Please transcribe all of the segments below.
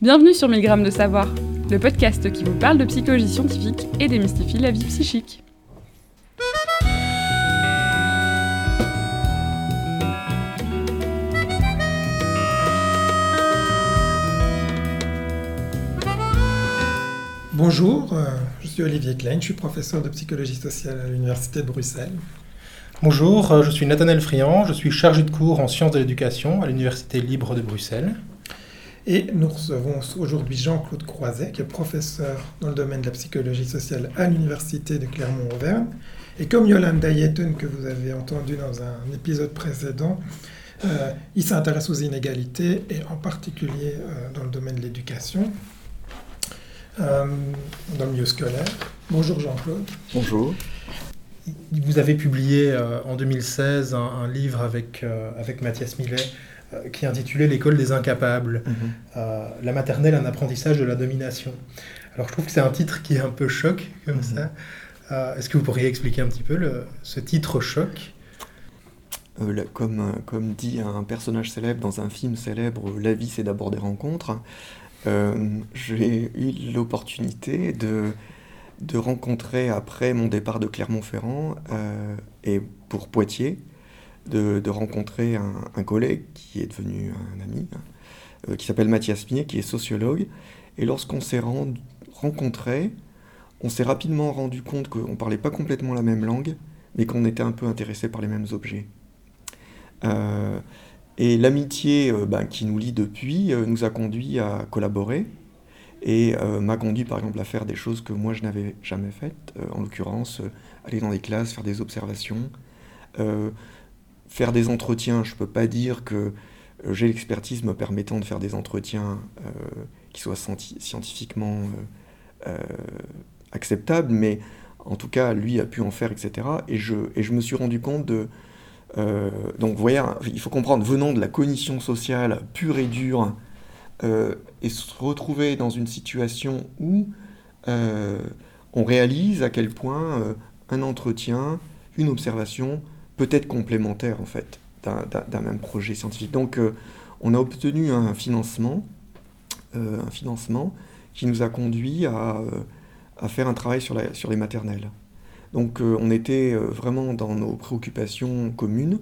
Bienvenue sur 1000 grammes de savoir, le podcast qui vous parle de psychologie scientifique et démystifie la vie psychique. Bonjour, euh, je suis Olivier Klein, je suis professeur de psychologie sociale à l'Université de Bruxelles. Bonjour, euh, je suis Nathanaël Friand, je suis chargé de cours en sciences de l'éducation à l'Université libre de Bruxelles. Et nous recevons aujourd'hui Jean-Claude Croiset, qui est professeur dans le domaine de la psychologie sociale à l'Université de Clermont-Auvergne. Et comme Yolanda Yeton, que vous avez entendu dans un épisode précédent, euh, il s'intéresse aux inégalités et en particulier euh, dans le domaine de l'éducation, euh, dans le milieu scolaire. Bonjour Jean-Claude. Bonjour. Vous avez publié en 2016 un, un livre avec, avec Mathias Millet euh, qui intitulé L'école des incapables, mhm. euh, la maternelle, un apprentissage de la domination. Alors je trouve que c'est un titre qui est un peu choc comme mhm. ça. Euh, est-ce que vous pourriez expliquer un petit peu le, ce titre choc? Comme, comme dit un personnage célèbre dans un film célèbre, La vie c'est d'abord des rencontres, j'ai eu l'opportunité de, de rencontrer après mon départ de Clermont-Ferrand et pour Poitiers, de, rencontrer un, collègue qui est devenu un ami, euh, qui s'appelle Mathias Mier, qui est sociologue. Et lorsqu'on s'est rencontrés, on s'est rapidement rendu compte qu'on ne parlait pas complètement la même langue, mais qu'on était un peu intéressé par les mêmes objets. Euh, et l'amitié euh, ben, qui nous lie depuis nous a conduit à collaborer et m'a conduit par exemple à faire des choses que moi je n'avais jamais faites, en l'occurrence aller dans des classes, faire des observations, faire des entretiens, je ne peux pas dire que euh, j'ai l'expertise me permettant de faire des entretiens euh, qui soient scientifiquement euh, acceptables, mais en tout cas, lui a pu en faire, etc. Et je, et je me suis rendu compte de... donc, voyez, il faut comprendre, venant de la cognition sociale pure et dure, et se retrouver dans une situation où on réalise à quel point un entretien, une observation, peut être complémentaire en fait d'un même projet scientifique. Donc euh, on a obtenu un financement, euh, un financement qui nous a conduit à, euh, faire un travail sur, les maternelles. Donc on était vraiment dans nos préoccupations communes,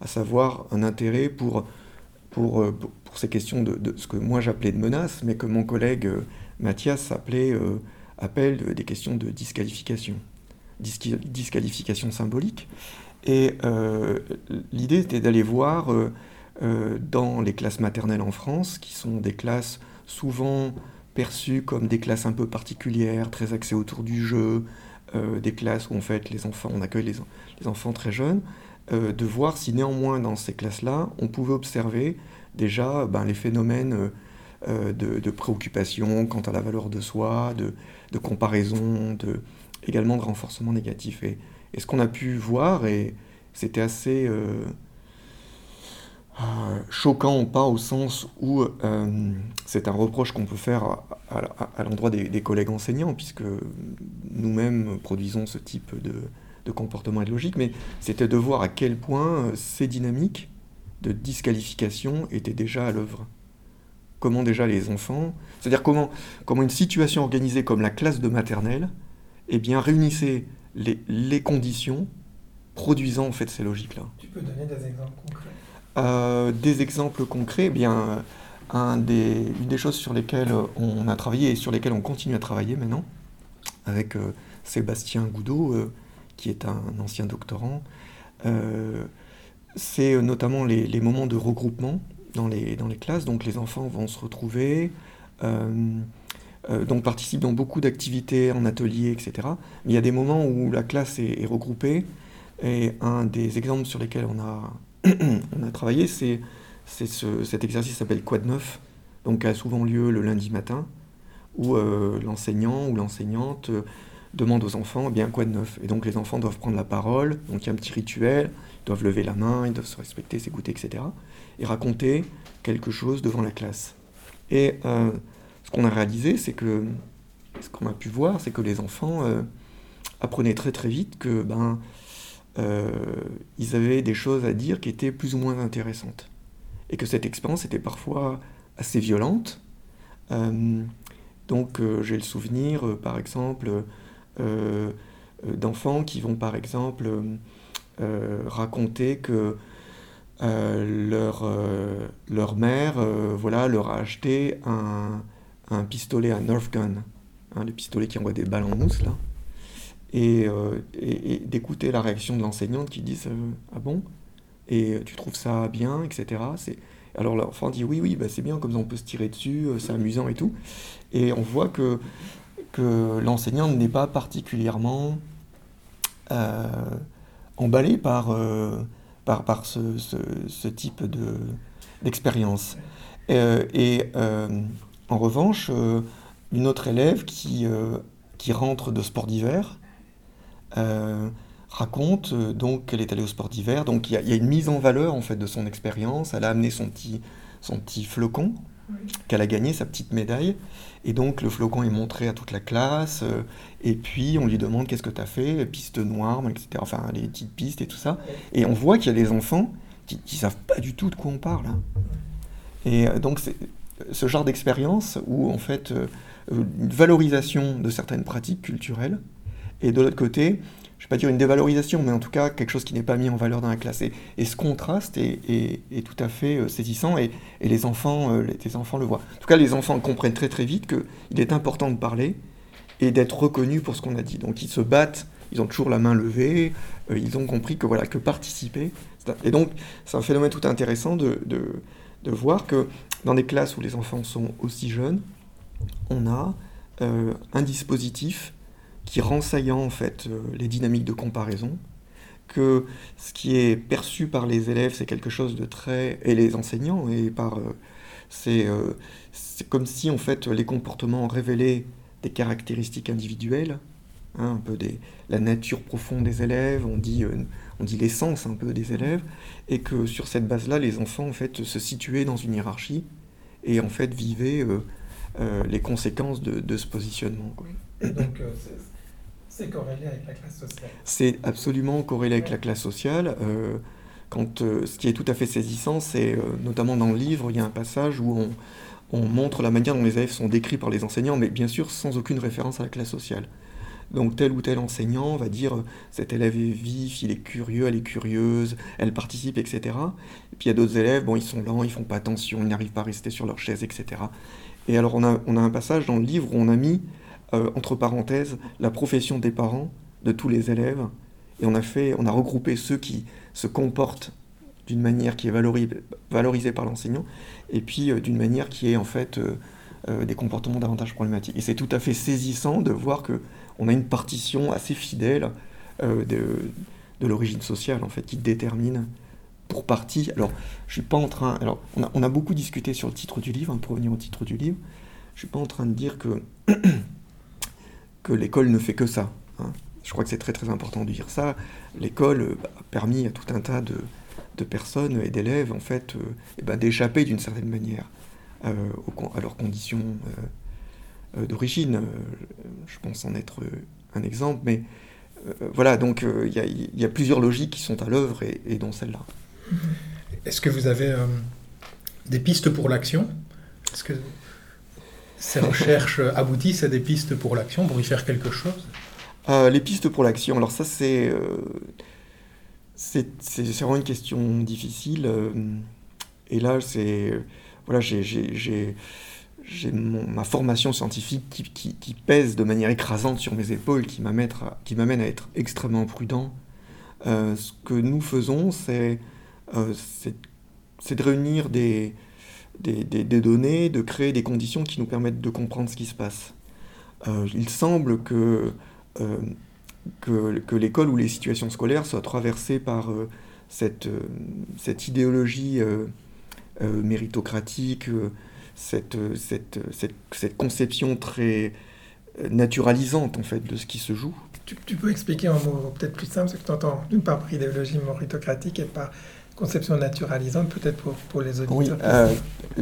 à savoir un intérêt pour, ces questions de, de ce que moi j'appelais de menaces, mais que mon collègue Mathias appelait, appelle des questions de disqualification, disqualification symbolique. Et euh, l'idée était d'aller voir euh, euh, dans les classes maternelles en France, qui sont des classes souvent perçues comme des classes un peu particulières, très axées autour du jeu, des classes où en fait les enfants, on accueille les, enfants très jeunes, de voir si néanmoins dans ces classes-là, on pouvait observer déjà ben, les phénomènes de, préoccupation quant à la valeur de soi, de, comparaison, de, également de renforcement négatif. Et, et ce qu'on a pu voir, et c'était assez euh, euh, choquant, pas au sens où euh, c'est un reproche qu'on peut faire à, l'endroit des, collègues enseignants, puisque nous-mêmes produisons ce type de, comportement et de logique, mais c'était de voir à quel point ces dynamiques de disqualification étaient déjà à l'œuvre. Comment déjà les enfants, c'est-à-dire comment, comment une situation organisée comme la classe de maternelle, eh bien, réunissait les, conditions produisant en fait ces logiques-là. Tu peux donner des exemples concrets? Euh, Des exemples concrets, eh bien, un des, une des choses sur lesquelles on a travaillé et sur lesquelles on continue à travailler maintenant, avec euh, Sébastien Goudot, euh, qui est un ancien doctorant, c'est notamment les, les, moments de regroupement dans les, dans les classes. Donc les enfants vont se retrouver. Euh, donc participent dans beaucoup d'activités en atelier, etc. Il y a des moments où la classe est, regroupée, et un des exemples sur lesquels on a, travaillé, c'est ce, cet exercice s'appelle Quad 9, donc a souvent lieu le lundi matin, où euh, l'enseignant ou l'enseignante euh, demande aux enfants, eh bien quoi de neuf Et donc les enfants doivent prendre la parole, donc il y a un petit rituel, ils doivent lever la main, ils doivent se respecter, s'écouter, etc. Et raconter quelque chose devant la classe. Et ce qu'on a réalisé, c'est que ce qu'on a pu voir, c'est que les enfants euh, apprenaient très très vite que ben euh, ils avaient des choses à dire qui étaient plus ou moins intéressantes. Et que cette expérience était parfois assez violente, donc j'ai le souvenir, par exemple, d'enfants qui vont, par exemple, raconter que leur, leur mère voilà, leur a acheté un, un pistolet à Nerf gun, hein, les pistolets qui envoient des balles en mousse là, et, euh, d'écouter la réaction de l'enseignante qui dit Ah bon? Et tu trouves ça bien, etc. Alors l'enfant dit Oui, oui, bah, c'est bien, comme ça on peut se tirer dessus, euh, c'est amusant et tout. Et on voit que, que l'enseignante n'est pas particulièrement euh, emballée par, par, par ce, ce, type d'expérience. et en revanche, euh, une autre élève qui, euh, qui rentre de sport d'hiver euh, raconte donc qu'elle est allée au sport d'hiver. Donc il y, a une mise en valeur en fait de son expérience. Elle a amené son petit, son petit flocon qu'elle a gagné, sa petite médaille. Et donc le flocon est montré à toute la classe. et puis on lui demande qu'est-ce que tu as fait, piste noire, etc. Enfin les petites pistes et tout ça. Et on voit qu'il y a des enfants qui ne savent pas du tout de quoi on parle. Hein. Et donc c'est ce genre d'expérience où en fait euh, une valorisation de certaines pratiques culturelles et de l'autre côté, je ne vais pas dire une dévalorisation, mais en tout cas quelque chose qui n'est pas mis en valeur dans la classe. Et, ce contraste est, tout à fait euh, saisissant et, les, enfants, euh, les, enfants le voient. En tout cas, les enfants comprennent très très vite qu'il est important de parler et d'être reconnu pour ce qu'on a dit. Donc ils se battent, ils ont toujours la main levée, ils ont compris que voilà que participer. Et donc c'est un phénomène tout intéressant de voir que dans des classes où les enfants sont aussi jeunes, on a euh, un dispositif qui rend saillant en fait euh, les dynamiques de comparaison, que ce qui est perçu par les élèves c'est quelque chose de très et les enseignants et par euh, c'est comme si en fait les comportements révélaient des caractéristiques individuelles, hein, un peu des, la nature profonde des élèves, on dit on dit l'essence un peu des élèves, et que sur cette base-là, les enfants en fait se situaient dans une hiérarchie et en fait vivaient euh, euh, les conséquences de, ce positionnement. donc euh, c'est corrélé avec la classe sociale. C'est absolument corrélé avec la classe sociale. quand, ce qui est tout à fait saisissant, c'est notamment dans le livre, il y a un passage où on, on montre la manière dont les élèves sont décrits par les enseignants, mais bien sûr sans aucune référence à la classe sociale. Donc tel ou tel enseignant va dire cet élève est vif, il est curieux, elle est curieuse, elle participe, etc. Et puis il y a d'autres élèves, bon, ils sont lents, ils font pas attention, ils n'arrivent pas à rester sur leur chaise, etc. Et alors on a, on a un passage dans le livre où on a mis euh, entre parenthèses la profession des parents de tous les élèves et on a fait, on a regroupé ceux qui se comportent d'une manière qui est valorisée, par l'enseignant et puis euh, d'une manière qui est en fait euh, des comportements davantage problématiques. Et c'est tout à fait saisissant de voir que on a une partition assez fidèle euh, de, l'origine sociale, en fait, qui détermine pour partie. Alors, je suis pas en train. Alors, on a, beaucoup discuté sur le titre du livre, hein, pour revenir au titre du livre. Je suis pas en train de dire que, l'école ne fait que ça. Hein. Je crois que c'est très très important de dire ça. L'école euh, a permis à tout un tas de, personnes et d'élèves, en fait, euh, eh ben, d'échapper d'une certaine manière à leurs conditions d'origine. Euh, je pense en être un exemple, mais euh, voilà, donc il y, a plusieurs logiques qui sont à l'œuvre et, dont celle-là. Est-ce que vous avez des pistes pour l'action? Est-ce que ces recherches aboutissent à des pistes pour l'action, pour y faire quelque chose? Les pistes pour l'action, alors ça c'est c'est vraiment une question difficile. et là, c'est voilà, j'ai j'ai ma formation scientifique qui, pèse de manière écrasante sur mes épaules, qui m'amène à, être extrêmement prudent. Euh, ce que nous faisons, c'est euh, de réunir des, des, données, de créer des conditions qui nous permettent de comprendre ce qui se passe. Euh, il semble que, que, que l'école ou les situations scolaires soient traversées par cette, cette idéologie méritocratique cette, cette, cette, conception très euh, naturalisante en fait de ce qui se joue. Tu, peux expliquer en mot peut-être plus simple ce que tu entends d'une part par idéologie méritocratique et par conception naturalisante peut-être pour, pour les auditeurs Oui, euh,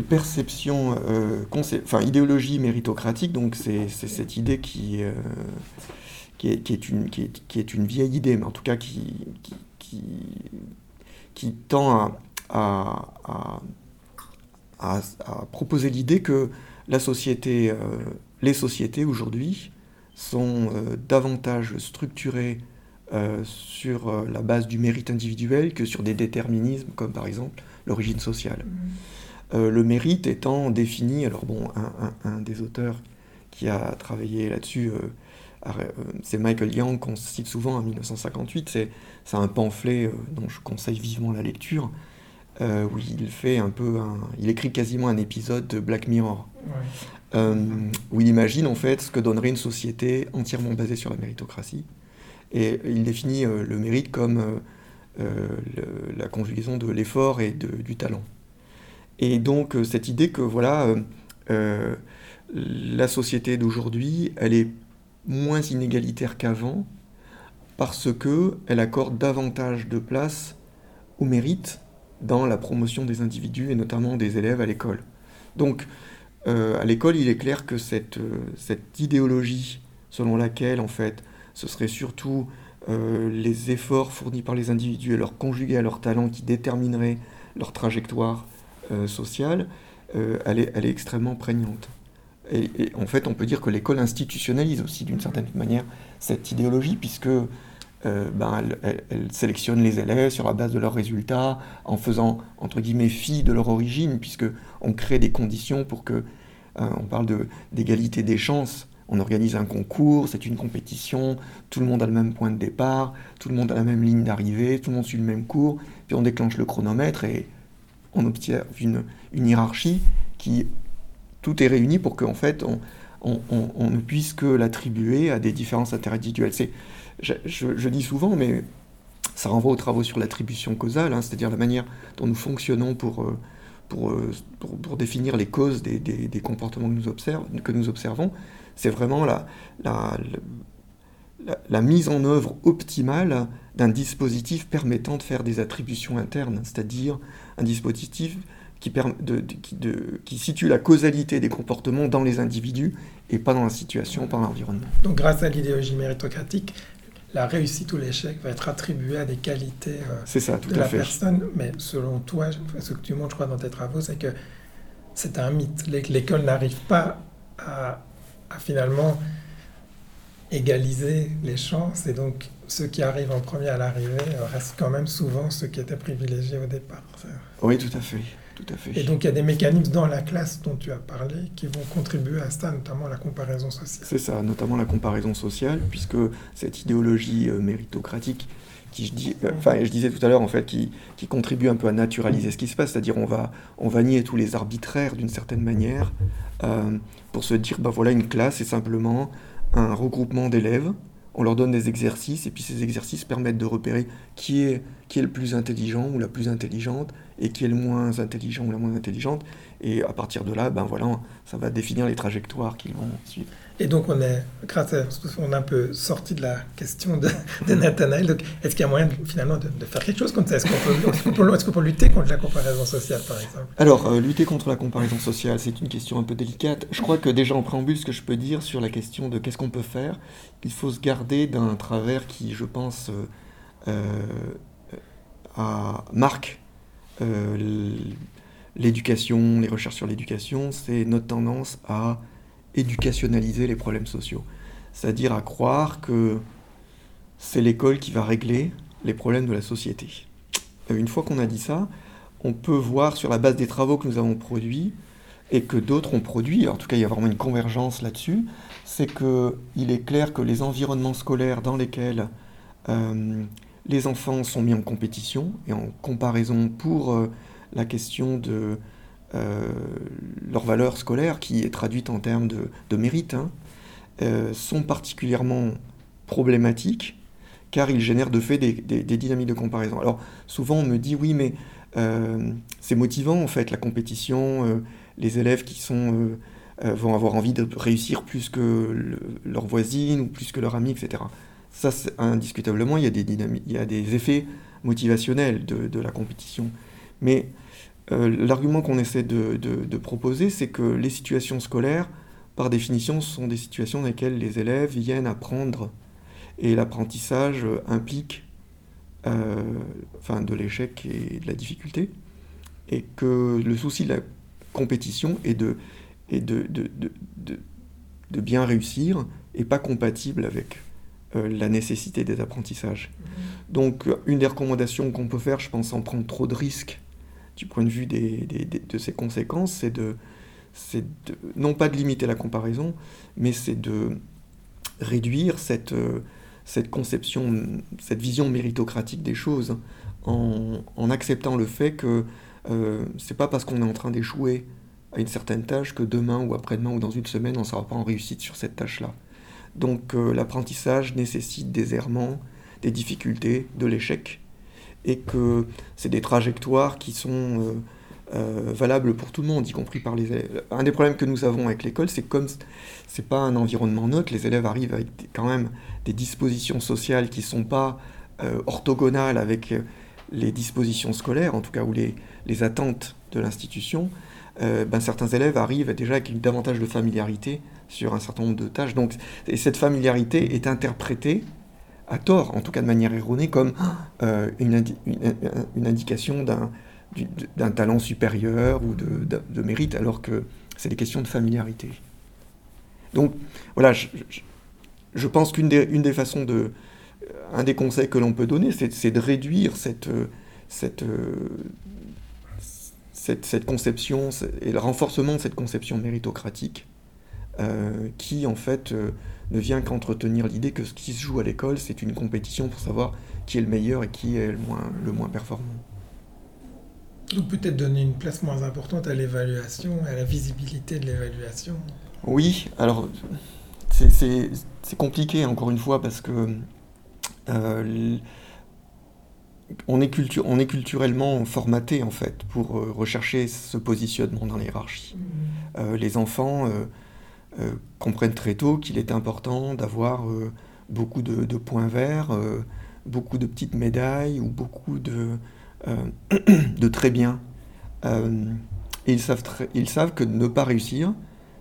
perception, euh, enfin idéologie méritocratique, donc c'est cette idée qui, qui, est, qui, est une, qui, est, qui, est, une vieille idée, mais en tout cas qui, qui, qui, tend à, à, à à, proposer l'idée que la société, les sociétés aujourd'hui sont davantage structurées sur la base du mérite individuel que sur des déterminismes comme par exemple l'origine sociale. Mmh. le mérite étant défini, alors bon, un, des auteurs qui a travaillé là-dessus, c'est Michael Young qu'on cite souvent en 1958, c'est un pamphlet dont je conseille vivement la lecture, euh, où il fait un peu il écrit quasiment un épisode de Black Mirror, euh, où il imagine en fait ce que donnerait une société entièrement basée sur la méritocratie, et il définit euh, le mérite comme la conjugaison de l'effort et du talent. Et donc cette idée que voilà, la société d'aujourd'hui, elle est moins inégalitaire qu'avant parce que elle accorde davantage de place au mérite dans la promotion des individus et notamment des élèves à l'école. Donc, euh, à l'école, il est clair que cette, euh, cette, idéologie selon laquelle, en fait, ce serait surtout euh, les efforts fournis par les individus et leur conjugués à leur talent qui détermineraient leur trajectoire sociale, elle est, elle, est, extrêmement prégnante. Et, et, en fait, on peut dire que l'école institutionnalise aussi d'une certaine manière cette idéologie, puisque euh, ben, elle, sélectionne les élèves sur la base de leurs résultats, en faisant, entre guillemets, fi de leur origine, puisque on crée des conditions pour que, euh, on parle d'égalité des chances, on organise un concours, c'est une compétition, tout le monde a le même point de départ, tout le monde a la même ligne d'arrivée, tout le monde suit le même cours, puis on déclenche le chronomètre et on obtient une, une hiérarchie qui, tout est réuni pour qu'en fait, on, on, ne puisse que l'attribuer à des différences interindividuelles. Je, dis souvent, mais ça renvoie aux travaux sur l'attribution causale, hein, c'est-à-dire la manière dont nous fonctionnons pour, euh, euh, pour, pour, définir les causes des, des, comportements que nous, observons. C'est vraiment la, la, la, mise en œuvre optimale d'un dispositif permettant de faire des attributions internes, c'est-à-dire un dispositif qui, de, qui, de, qui, situe la causalité des comportements dans les individus et pas dans la situation, pas dans l'environnement. Donc grâce à l'idéologie méritocratique, la réussite ou l'échec va être attribué à des qualités euh, de la personne. Mais selon toi, ce que tu montres, je crois, dans tes travaux, c'est que c'est un mythe. L'école n'arrive pas à, finalement égaliser les chances. Et donc, ceux qui arrivent en premier à l'arrivée euh, restent quand même souvent ceux qui étaient privilégiés au départ. Oui, tout à fait. Tout à fait. Et donc il y a des mécanismes dans la classe dont tu as parlé qui vont contribuer à ça, notamment la comparaison sociale. C'est ça, notamment la comparaison sociale, puisque cette idéologie euh, méritocratique qui je, dis, euh, enfin, je disais tout à l'heure en fait, qui, qui, contribue un peu à naturaliser ce qui se passe, c'est-à-dire on va, on va nier tous les arbitraires d'une certaine manière euh, pour se dire, ben voilà, une classe c'est simplement un regroupement d'élèves, on leur donne des exercices et puis ces exercices permettent de repérer qui est, qui est le plus intelligent ou la plus intelligente et qui est le moins intelligent ou la moins intelligente. Et à partir de là, ben voilà, ça va définir les trajectoires qu'ils vont suivre. Et donc on est, grâce à, on a un peu sorti de la question de, de Nathanaël. Donc est-ce qu'il y a moyen finalement de, faire quelque chose contre ça? Est-ce qu'on peut, est peut, lutter contre la comparaison sociale, par exemple? Alors euh, lutter contre la comparaison sociale, c'est une question un peu délicate. Je crois que déjà en préambule, ce que je peux dire sur la question de qu'est-ce qu'on peut faire, il faut se garder d'un travers qui, je pense, euh, euh, marque l'éducation, les recherches sur l'éducation, c'est notre tendance à éducationnaliser les problèmes sociaux. C'est-à-dire à croire que c'est l'école qui va régler les problèmes de la société. Euh, une fois qu'on a dit ça, on peut voir sur la base des travaux que nous avons produits et que d'autres ont produits, en tout cas il y a vraiment une convergence là-dessus, c'est qu'il est clair que les environnements scolaires dans lesquels euh, les enfants sont mis en compétition et en comparaison pour euh, la question de leur valeur scolaire, qui est traduite en termes de, mérite, hein, euh, sont particulièrement problématiques car ils génèrent de fait des, dynamiques de comparaison. Alors souvent on me dit oui mais c'est motivant en fait la compétition, les élèves qui sont, vont avoir envie de réussir plus que leur voisine ou plus que leur ami, etc. Ça, indiscutablement, il y, a des il y a des effets motivationnels de, la compétition. Mais euh, l'argument qu'on essaie de, proposer, c'est que les situations scolaires, par définition, sont des situations dans lesquelles les élèves viennent apprendre. Et l'apprentissage implique euh, enfin, de l'échec et de la difficulté. Et que le souci de la compétition est de, et de, de, de, de, bien réussir est pas compatible avec euh, la nécessité des apprentissages. Mm-hmm. Donc une des recommandations qu'on peut faire, je pense, sans prendre trop de risques du point de vue de ses conséquences, c'est de, non pas de limiter la comparaison, mais c'est de réduire cette, euh, conception, cette vision méritocratique des choses, en, en acceptant le fait que euh, c'est pas parce qu'on est en train d'échouer à une certaine tâche que demain ou après-demain ou dans une semaine, on ne sera pas en réussite sur cette tâche-là. Donc euh, l'apprentissage nécessite des errements, des difficultés, de l'échec, et que c'est des trajectoires qui sont euh, euh, valables pour tout le monde, y compris par les élèves. Un des problèmes que nous avons avec l'école, c'est comme c'est pas un environnement neutre, les élèves arrivent avec quand même des dispositions sociales qui sont pas orthogonales avec les dispositions scolaires, en tout cas, ou les, les attentes de l'institution. Euh, ben, certains élèves arrivent déjà avec davantage de familiarité sur un certain nombre de tâches. Donc, et cette familiarité est interprétée, à tort, en tout cas de manière erronée, comme euh, une, une, indication d'un talent supérieur ou de, mérite, alors que c'est des questions de familiarité. Donc, voilà, je, pense qu'une des, façons de. Un des conseils que l'on peut donner, c'est de réduire cette, conception et le renforcement de cette conception méritocratique euh, qui en fait euh, ne vient qu'entretenir l'idée que ce qui se joue à l'école c'est une compétition pour savoir qui est le meilleur et qui est le moins, le moins performant. Ou peut-être donner une place moins importante à l'évaluation, à la visibilité de l'évaluation. Oui, alors c'est compliqué encore une fois parce que euh, on est, on est culturellement formaté en fait pour rechercher ce positionnement dans l'hierarchie. Mmh. Euh, les enfants euh, comprennent très tôt qu'il est important d'avoir beaucoup de, points verts, beaucoup de petites médailles ou beaucoup de, de très bien. ils savent, ils savent que ne pas réussir,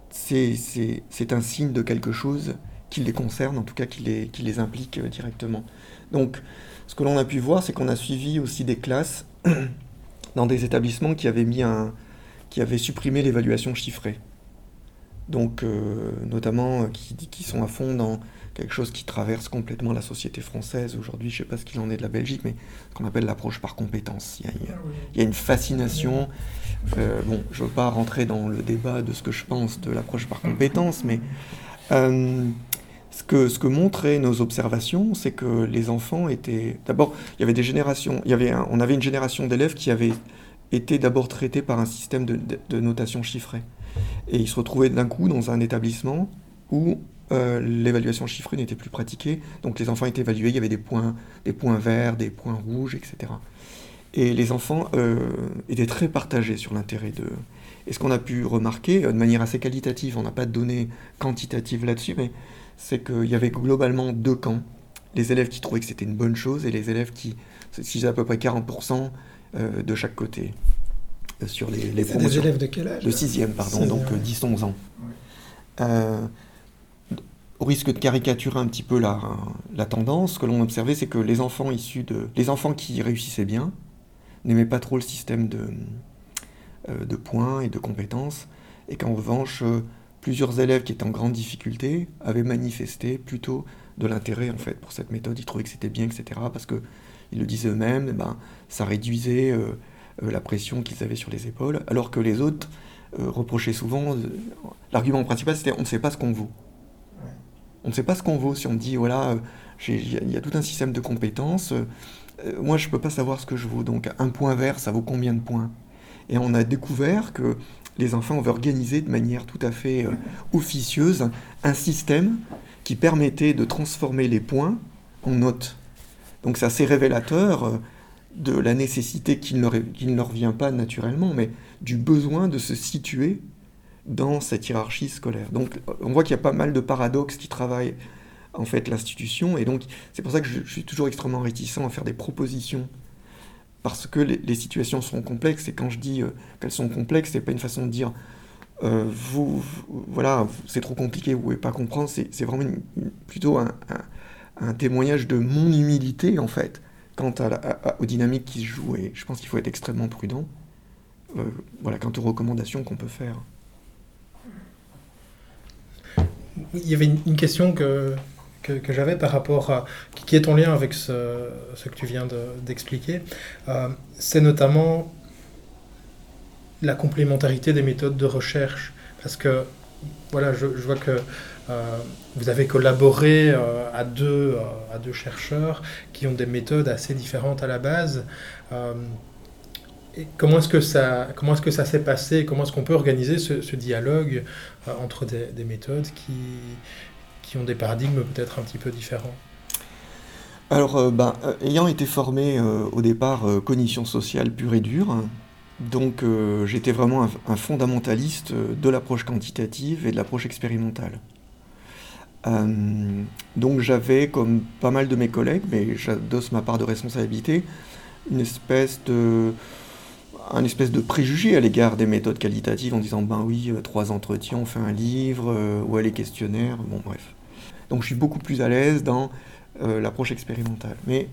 c'est un signe de quelque chose qui les concerne, en tout cas qui les, qui les implique directement. Donc, ce que l'on a pu voir, c'est qu'on a suivi aussi des classes dans des établissements qui avaient, mis un, qui avaient supprimé l'évaluation chiffrée. Donc, euh, notamment, euh, qui, sont à fond dans quelque chose qui traverse complètement la société française aujourd'hui. Je ne sais pas ce qu'il en est de la Belgique, mais ce qu'on appelle l'approche par compétence. Il y, a, une fascination. Euh, bon, je ne veux pas rentrer dans le débat de ce que je pense de l'approche par compétence, mais ce que, ce montraient nos observations, c'est que les enfants étaient. D'abord, il y avait des générations. Il y avait on avait une génération d'élèves qui avaient été d'abord traités par un système de, notation chiffrée. Et ils se retrouvaient d'un coup dans un établissement où euh, l'évaluation chiffrée n'était plus pratiquée. Donc les enfants étaient évalués, il y avait des points, des points verts, des points rouges, etc. Et les enfants euh, étaient très partagés sur l'intérêt de. Et ce qu'on a pu remarquer, euh, de manière assez qualitative, on n'a pas de données quantitatives là-dessus, mais c'est qu'il y avait globalement deux camps. Les élèves qui trouvaient que c'était une bonne chose et les élèves qui, si à peu près 40% euh, de chaque côté sur les, les des élèves de quel âge De 6e, pardon, donc 10-11 euh, ans. au risque de caricaturer un petit peu la, la tendance, ce que l'on observait, c'est que les enfants issus de. Les enfants qui réussissaient bien n'aimaient pas trop le système de, de points et de compétences, et qu'en revanche, plusieurs élèves qui étaient en grande difficulté avaient manifesté plutôt de l'intérêt en fait pour cette méthode. Ils trouvaient que c'était bien, etc. Parce que ils le disaient eux-mêmes, eh ben, ça réduisait euh, euh, la pression qu'ils avaient sur les épaules, alors que les autres euh, reprochaient souvent. L'argument principal, c'était on ne sait pas ce qu'on vaut. On ne sait pas ce qu'on vaut si on dit voilà, il y, a tout un système de compétences. moi, je ne peux pas savoir ce que je vaux. Donc, un point vert, ça vaut combien de points? Et on a découvert que les enfants ont organisé de manière tout à fait euh, officieuse un système qui permettait de transformer les points en notes. Donc c'est assez révélateur euh, de la nécessité qu'il ne, ne leur vient pas naturellement, mais du besoin de se situer dans cette hiérarchie scolaire. Donc on voit qu'il y a pas mal de paradoxes qui travaillent en fait l'institution, et donc c'est pour ça que je, suis toujours extrêmement réticent à faire des propositions parce que les, situations sont complexes. Et quand je dis euh, qu'elles sont complexes, c'est pas une façon de dire euh, vous, voilà, c'est trop compliqué, vous pouvez pas comprendre. C'est vraiment plutôt un, témoignage de mon humilité en fait quant à, aux dynamiques qui se jouent. Et je pense qu'il faut être extrêmement prudent. Euh, voilà, quant aux recommandations qu'on peut faire. il y avait une, question que, que, j'avais par rapport à. qui est ton lien avec ce, que tu viens d'expliquer. Euh, c'est notamment la complémentarité des méthodes de recherche. Parce que, voilà, je, vois que vous avez collaboré euh, à, deux, à deux chercheurs qui ont des méthodes assez différentes à la base. Comment est-ce que ça, comment est-ce que ça s'est passé? Comment est-ce qu'on peut organiser ce, dialogue entre des, des, méthodes qui, qui ont des paradigmes peut-être un petit peu différents? Alors, euh, ben, euh, ayant été formé euh, au départ cognition sociale pure et dure, donc j'étais vraiment un, fondamentaliste de l'approche quantitative et de l'approche expérimentale. Donc j'avais, comme pas mal de mes collègues, mais j'adosse ma part de responsabilité, une espèce de un espèce de préjugé à l'égard des méthodes qualitatives en disant ben oui, trois entretiens, on fait un livre, ou les questionnaires, bon bref. Donc je suis beaucoup plus à l'aise dans euh, l'approche expérimentale. Mais,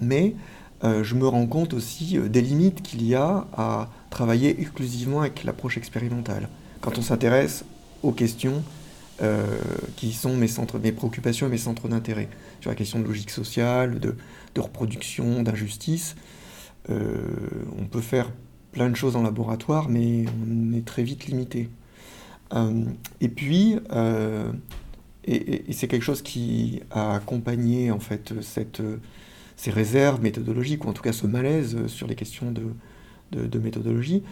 mais euh, je me rends compte aussi euh, des limites qu'il y a à travailler exclusivement avec l'approche expérimentale. Quand on s'intéresse aux questions qui sont mes, centres, mes préoccupations et mes centres d'intérêt, sur la question de logique sociale, de, reproduction, d'injustice, on peut faire plein de choses en laboratoire, mais on est très vite limité. et puis, et, c'est quelque chose qui a accompagné en fait cette, ces réserves méthodologiques, ou en tout cas ce malaise sur les questions de, de, méthodologie,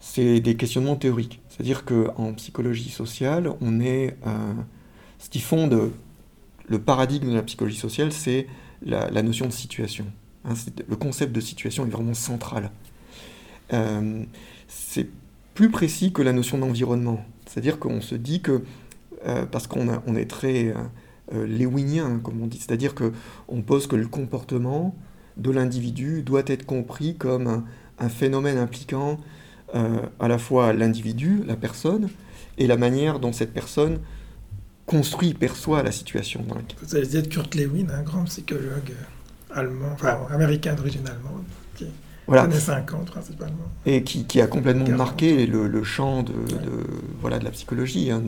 c'est des questionnements théoriques. C'est-à-dire qu'en psychologie sociale, on est. Euh, ce qui fonde le paradigme de la psychologie sociale, c'est la, notion de situation. Hein, le concept de situation est vraiment central. Euh, c'est plus précis que la notion d'environnement. C'est-à-dire qu'on se dit que euh, parce qu'on on est très euh, euh, léwinien, comme on dit, c'est-à-dire qu'on pose que le comportement de l'individu doit être compris comme un, phénomène impliquant à la fois l'individu, la personne, et la manière dont cette personne construit, perçoit la situation dans laquelle. Vous avez dit Kurt Lewin, un grand psychologue allemand, enfin américain d'origine allemande, qui voilà. années 50 principalement. Et qui, a complètement marqué le, champ de, voilà, de la psychologie, hein,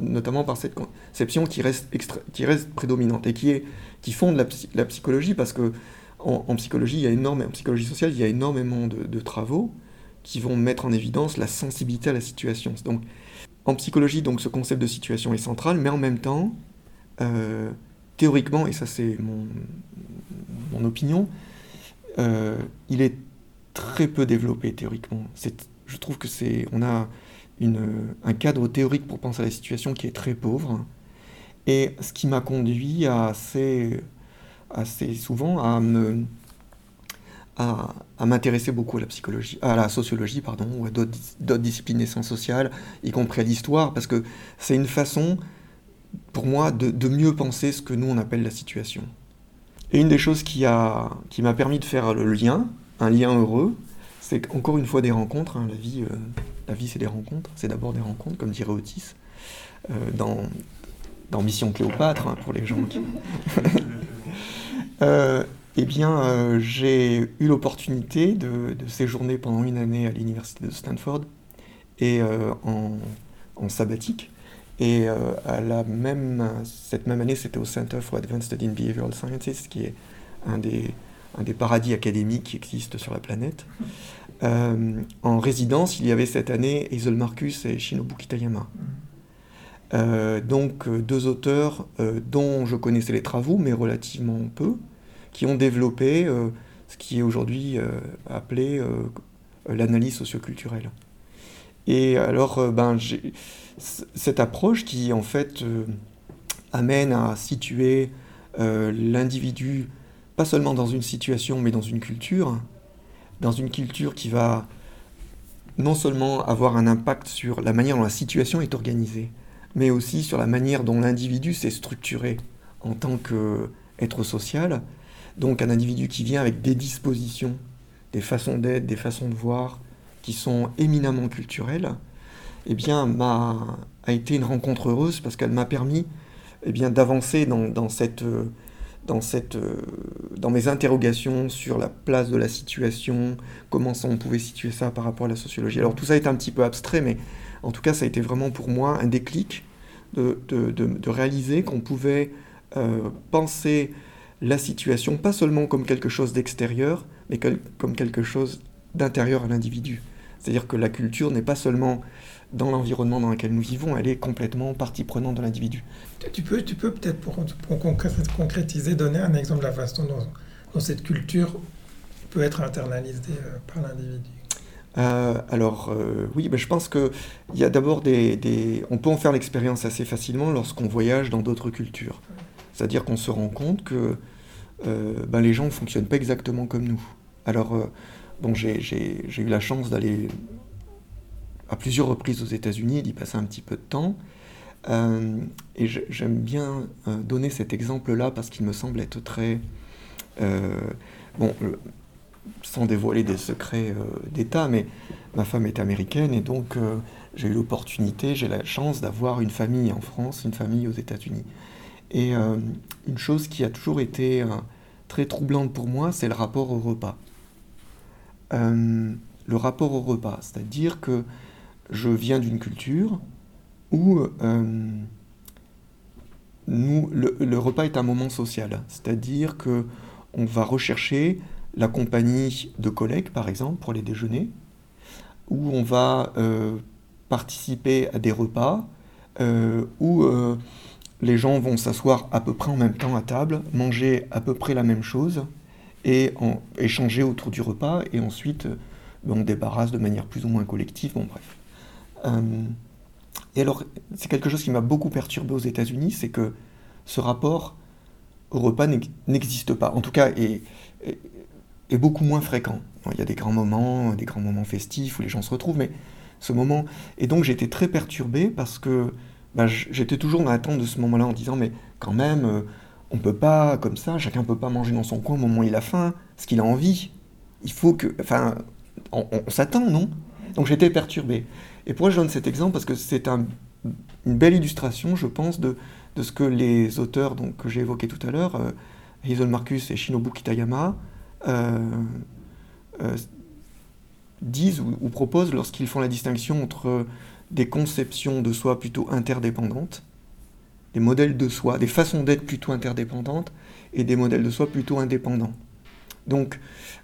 notamment par cette conception qui reste, qui reste prédominante et qui, est, qui fonde la, psychologie parce que en, psychologie, il y a énormément, en psychologie sociale, il y a énormément de, travaux qui vont mettre en évidence la sensibilité à la situation. Donc, en psychologie, donc, ce concept de situation est central, mais en même temps, euh, théoriquement, et ça c'est mon, mon opinion, euh, il est très peu développé théoriquement. Je trouve que c'est, on a une, un cadre théorique pour penser à la situation qui est très pauvre. Et ce qui m'a conduit assez, assez souvent à me à, à m'intéresser beaucoup à la psychologie, à la sociologie, pardon, ou à d'autres disciplines des sciences sociales, y compris à l'histoire, parce que c'est une façon, pour moi, de, de, mieux penser ce que nous on appelle la situation. Et une des choses qui m'a qui permis de faire le lien un lien heureux, c'est encore une fois des rencontres. Hein. la vie, euh, la vie c'est des rencontres. C'est d'abord des rencontres, comme dirait Otis, euh, dans, dans Mission Cléopâtre, hein, pour les gens qui. euh, eh bien, j'ai eu l'opportunité de, séjourner pendant une année à l'université de Stanford et en, en, sabbatique. Et à la même, cette même année, c'était au Center for Advanced Study in Behavioral Sciences, qui est un des, un des paradis académiques qui existent sur la planète. Euh, en résidence, il y avait cette année Hazel Marcus et Shinobu Kitayama. Euh, donc euh, deux auteurs dont je connaissais les travaux, mais relativement peu, qui ont développé ce qui est aujourd'hui appelé l'analyse socioculturelle. Et alors, ben, cette approche qui en fait amène à situer l'individu pas seulement dans une situation, mais dans une culture, dans une culture qui va non seulement avoir un impact sur la manière dont la situation est organisée, mais aussi sur la manière dont l'individu s'est structuré en tant qu'être social. Donc un individu qui vient avec des dispositions, des façons d'être, des façons de voir, qui sont éminemment culturelles, eh bien, m'a, a été une rencontre heureuse parce qu'elle m'a permis eh bien, d'avancer dans, dans cette dans, cette, dans mes interrogations sur la place de la situation, comment on pouvait situer ça par rapport à la sociologie. Alors tout ça est un petit peu abstrait, mais en tout cas ça a été vraiment pour moi un déclic de, de, réaliser qu'on pouvait euh, penser la situation pas seulement comme quelque chose d'extérieur, mais comme quelque chose d'intérieur à l'individu. C'est-à-dire que la culture n'est pas seulement dans l'environnement dans lequel nous vivons, elle est complètement partie prenante de l'individu. Tu peux, tu peux peut-être, pour, pour, concrétiser, donner un exemple de la façon dont, cette culture peut être internalisée euh, par l'individu euh, alors euh, oui, mais je pense qu'il y a d'abord des, des, On peut en faire l'expérience assez facilement lorsqu'on voyage dans d'autres cultures. C'est-à-dire qu'on se rend compte que ben, les gens ne fonctionnent pas exactement comme nous. Alors, bon, j'ai eu la chance d'aller à plusieurs reprises aux États-Unis, d'y passer un petit peu de temps. Euh, et j'aime bien euh, donner cet exemple-là parce qu'il me semble être très... Euh, bon, sans dévoiler des secrets d'État, mais ma femme est américaine et donc j'ai eu l'opportunité, j'ai la chance d'avoir une famille en France, une famille aux États-Unis. Et une chose qui a toujours été très troublante pour moi, c'est le rapport au repas. le rapport au repas, c'est-à-dire que je viens d'une culture où euh, nous, le, repas est un moment social, c'est-à-dire que on va rechercher la compagnie de collègues, par exemple, pour les déjeuners, où on va euh, participer à des repas, euh, où les gens vont s'asseoir à peu près en même temps à table, manger à peu près la même chose, et échanger autour du repas, et ensuite on débarrasse de manière plus ou moins collective, bon bref. Euh, et alors, c'est quelque chose qui m'a beaucoup perturbé aux États-Unis, c'est que ce rapport au repas n'existe pas. En tout cas, est, est, beaucoup moins fréquent. Il y a des grands moments, des grands moments festifs où les gens se retrouvent, mais ce moment. Et donc, j'étais très perturbé parce que bah, j'étais toujours dans l'attente de ce moment-là en disant, mais quand même, euh, on peut pas comme ça, chacun ne peut pas manger dans son coin au moment où il a faim, ce qu'il a envie. Il faut que. Enfin, on s'attend, non? Donc, j'étais perturbé. Et pourquoi je donne cet exemple? Parce que c'est une belle illustration, je pense, de, de ce que les auteurs donc, que j'ai évoqués tout à l'heure, euh, Hazel Marcus et Shinobu Kitayama, euh, euh, disent ou, proposent lorsqu'ils font la distinction entre des conceptions de soi plutôt interdépendantes, des modèles de soi, des façons d'être plutôt interdépendantes, et des modèles de soi plutôt indépendants. Donc,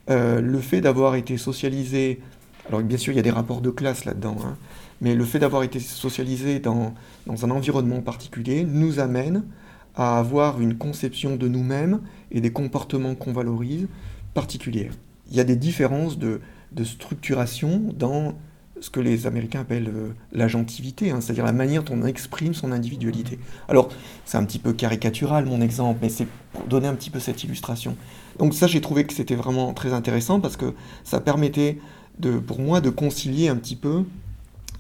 le fait d'avoir été socialisé alors bien sûr, il y a des rapports de classe là-dedans, hein. mais le fait d'avoir été socialisé dans, dans, un environnement particulier nous amène à avoir une conception de nous-mêmes et des comportements qu'on valorise particuliers. Il y a des différences de, de structuration dans ce que les Américains appellent euh, l'agentivité, hein, c'est-à-dire la manière dont on exprime son individualité. Alors, c'est un petit peu caricatural mon exemple, mais c'est pour donner un petit peu cette illustration. Donc ça, j'ai trouvé que c'était vraiment très intéressant parce que ça permettait pour moi de concilier un petit peu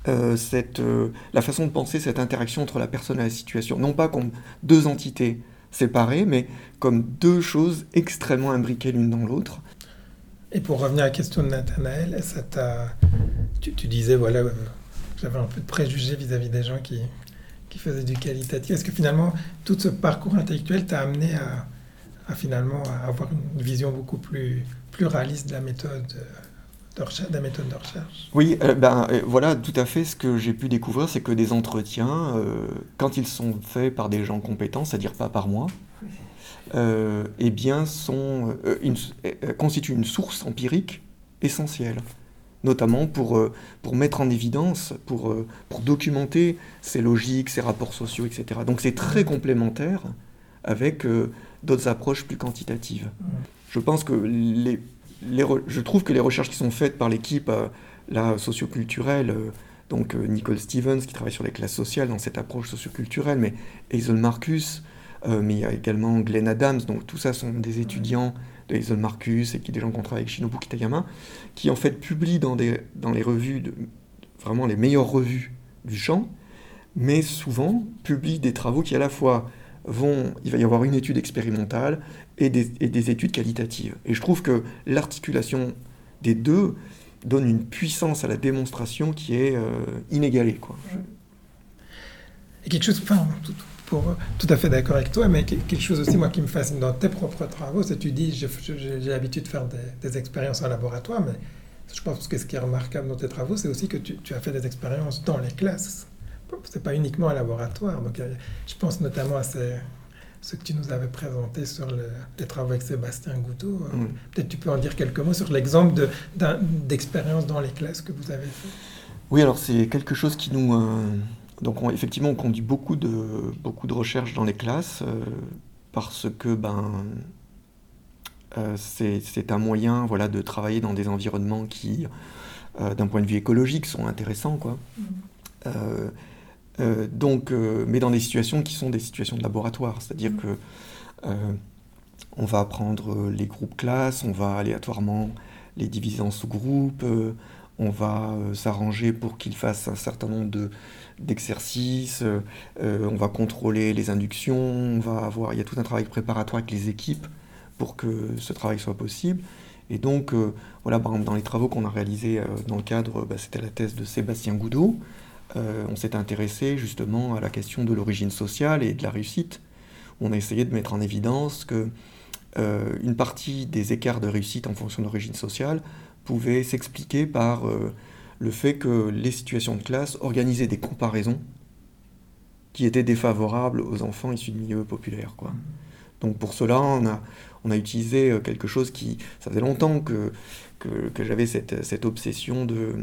euh, cette, euh, la façon de penser cette interaction entre la personne et la situation. Non pas comme deux entités séparées, mais comme deux choses extrêmement imbriquées l'une dans l'autre. Et pour revenir à la question de Nathanaël, ça tu, tu, disais, voilà, euh, j'avais un peu de préjugés vis-à-vis des gens qui, qui faisaient du qualitatif. Est-ce que finalement, tout ce parcours intellectuel t'a amené à, à, finalement avoir une vision beaucoup plus pluraliste de la méthode de, la méthode de recherche? Oui, euh, ben, euh, voilà, tout à fait. Ce que j'ai pu découvrir, c'est que des entretiens, euh, quand ils sont faits par des gens compétents, c'est-à-dire pas par moi, eh bien, sont, constituent une source empirique essentielle notamment pour, pour mettre en évidence, pour, pour documenter ces logiques, ces rapports sociaux, etc. Donc c'est très complémentaire avec d'autres approches plus quantitatives. Je pense que les je trouve que les recherches qui sont faites par l'équipe euh, la socioculturelle, euh, donc euh, Nicole Stevens qui travaille sur les classes sociales dans cette approche socioculturelle, mais Hazel Marcus, mais il y a également Glenn Adams, donc tout ça sont des étudiants de Marcus et qui des gens qui ont travaillé avec Shinobu Kitayama, qui en fait publient dans, des, dans les revues, vraiment les meilleures revues du champ, mais souvent publient des travaux qui à la fois vont, il va y avoir une étude expérimentale et des, études qualitatives. Et je trouve que l'articulation des deux donne une puissance à la démonstration qui est euh, inégalée. Quoi. Et quelque chose, enfin, pour, tout à fait d'accord avec toi, mais quelque chose aussi, moi, qui me fascine dans tes propres travaux, c'est que tu dis, j'ai l'habitude de faire des, expériences en laboratoire, mais je pense que ce qui est remarquable dans tes travaux, c'est aussi que tu, tu, as fait des expériences dans les classes c'est pas uniquement un laboratoire. Donc, je pense notamment à ce que tu nous avais présenté sur les travaux avec Sébastien Goutot. Peut-être tu peux en dire quelques mots sur l'exemple d'expérience dans les classes que vous avez fait. Oui, alors c'est quelque chose qui nous... donc effectivement, on conduit beaucoup de, beaucoup de recherches dans les classes parce que ben, euh, c'est un moyen voilà, de travailler dans des environnements qui, euh, d'un point de vue écologique, sont intéressants. Quoi. Mm. Euh, donc, mais dans des situations qui sont des situations de laboratoire, c'est-à-dire mm. que on va prendre les groupes classes, on va aléatoirement les diviser en sous-groupes, on va s'arranger pour qu'ils fassent un certain nombre de, d'exercices, on va contrôler les inductions, on va avoir, il y a tout un travail préparatoire avec les équipes pour que ce travail soit possible. Et donc, euh, voilà, par exemple, dans les travaux qu'on a réalisés euh, dans le cadre, bah, c'était la thèse de Sébastien Goudot, euh, on s'est intéressé justement à la question de l'origine sociale et de la réussite. On a essayé de mettre en évidence que une partie des écarts de réussite en fonction de l'origine sociale pouvait s'expliquer par le fait que les situations de classe organisaient des comparaisons qui étaient défavorables aux enfants issus de milieux populaires. Quoi. Donc pour cela, on a, on a utilisé euh, quelque chose qui... Ça faisait longtemps que, que, j'avais cette, cette, obsession de,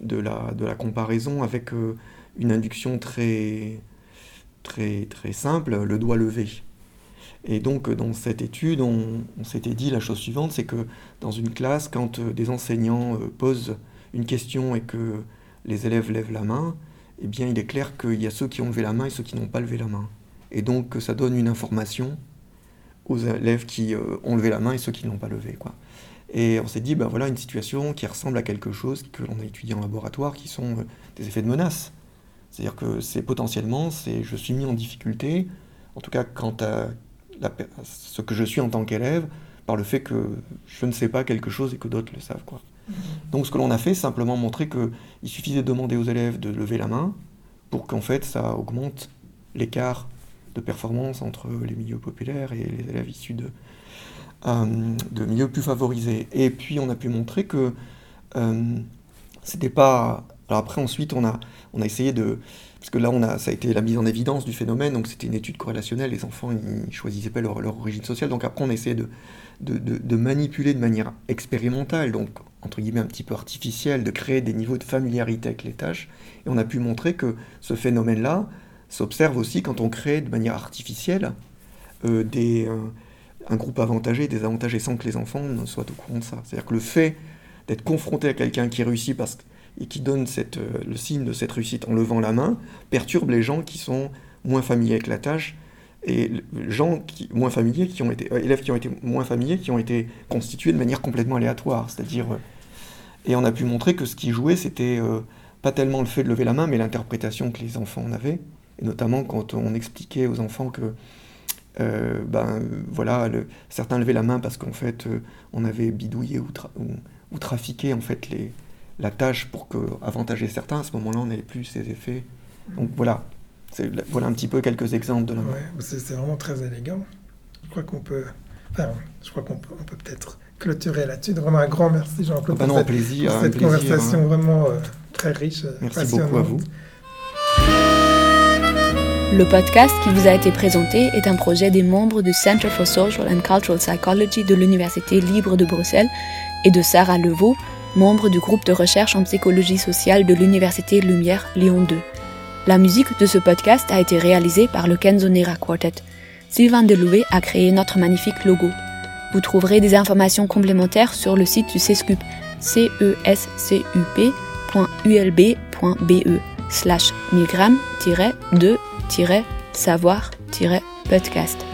de, la, de la comparaison avec euh, une induction très, très, très simple, le doigt levé. Et donc dans cette étude, on, s'était dit la chose suivante, c'est que dans une classe, quand euh, des enseignants posent une question et que les élèves lèvent la main, eh bien il est clair qu'il y a ceux qui ont levé la main et ceux qui n'ont pas levé la main. Et donc ça donne une information aux élèves qui euh, ont levé la main et ceux qui ne l'ont pas levé. Et on s'est dit, ben voilà une situation qui ressemble à quelque chose que l'on a étudié en laboratoire, qui sont euh, des effets de menace. C'est-à-dire que c'est potentiellement, c'est je suis mis en difficulté, en tout cas quant à ce que je suis en tant qu'élève, par le fait que je ne sais pas quelque chose et que d'autres le savent. Quoi. Mmh. Donc ce que l'on a fait, c'est simplement montrer qu'il suffisait de demander aux élèves de lever la main pour qu'en fait ça augmente l'écart de performance entre les milieux populaires et les élèves issus de, euh, de milieux plus favorisés. Et puis on a pu montrer que euh, c'était pas. Alors après, ensuite, on a, on a essayé de. Parce que là, on a, ça a été la mise en évidence du phénomène, donc c'était une étude corrélationnelle, les enfants, ils choisissaient pas leur, origine sociale. Donc après, on a essayé de, manipuler de manière expérimentale, donc entre guillemets un petit peu artificielle, de créer des niveaux de familiarité avec les tâches. Et on a pu montrer que ce phénomène-là, s'observe aussi quand on crée de manière artificielle euh, euh, un groupe avantagé, désavantagé, sans que les enfants ne soient au courant de ça. C'est-à-dire que le fait d'être confronté à quelqu'un qui réussit parce, et qui donne euh, le signe de cette réussite. En levant la main perturbe les gens qui sont moins familiers avec la tâche et gens moins familiers qui ont été élèves qui ont été moins familiers qui ont été constitués de manière complètement aléatoire. C'est-à-dire et on a pu montrer que ce qui jouait c'était pas tellement le fait de lever la main mais l'interprétation que les enfants en avaient. Et notamment quand on expliquait aux enfants que euh, ben, voilà, certains levaient la main parce qu'en fait, euh, on avait bidouillé ou, ou, trafiqué en fait les, la tâche pour que, avantager certains. À ce moment-là, on n'avait plus ces effets. Donc voilà, voilà un petit peu quelques exemples de la ouais, C'est vraiment très élégant. Je crois qu'on peut, enfin, je crois qu'on peut, peut être clôturer là-dessus. Vraiment un grand merci Jean-Claude ah ben pour, plaisir, cette conversation hein. vraiment euh, très riche. Merci beaucoup à vous. Le podcast qui vous a été présenté est un projet des membres du Center for Social and Cultural Psychology de l'Université libre de Bruxelles et de Sarah Levaux, membre du groupe de recherche en psychologie sociale de l'Université Lumière Lyon 2. La musique de ce podcast a été réalisée par le Kenzonera Quartet. Sylvain Deloué a créé notre magnifique logo. Vous trouverez des informations complémentaires sur le site du CESCUP, c e slash milgram-2 savoir-podcast.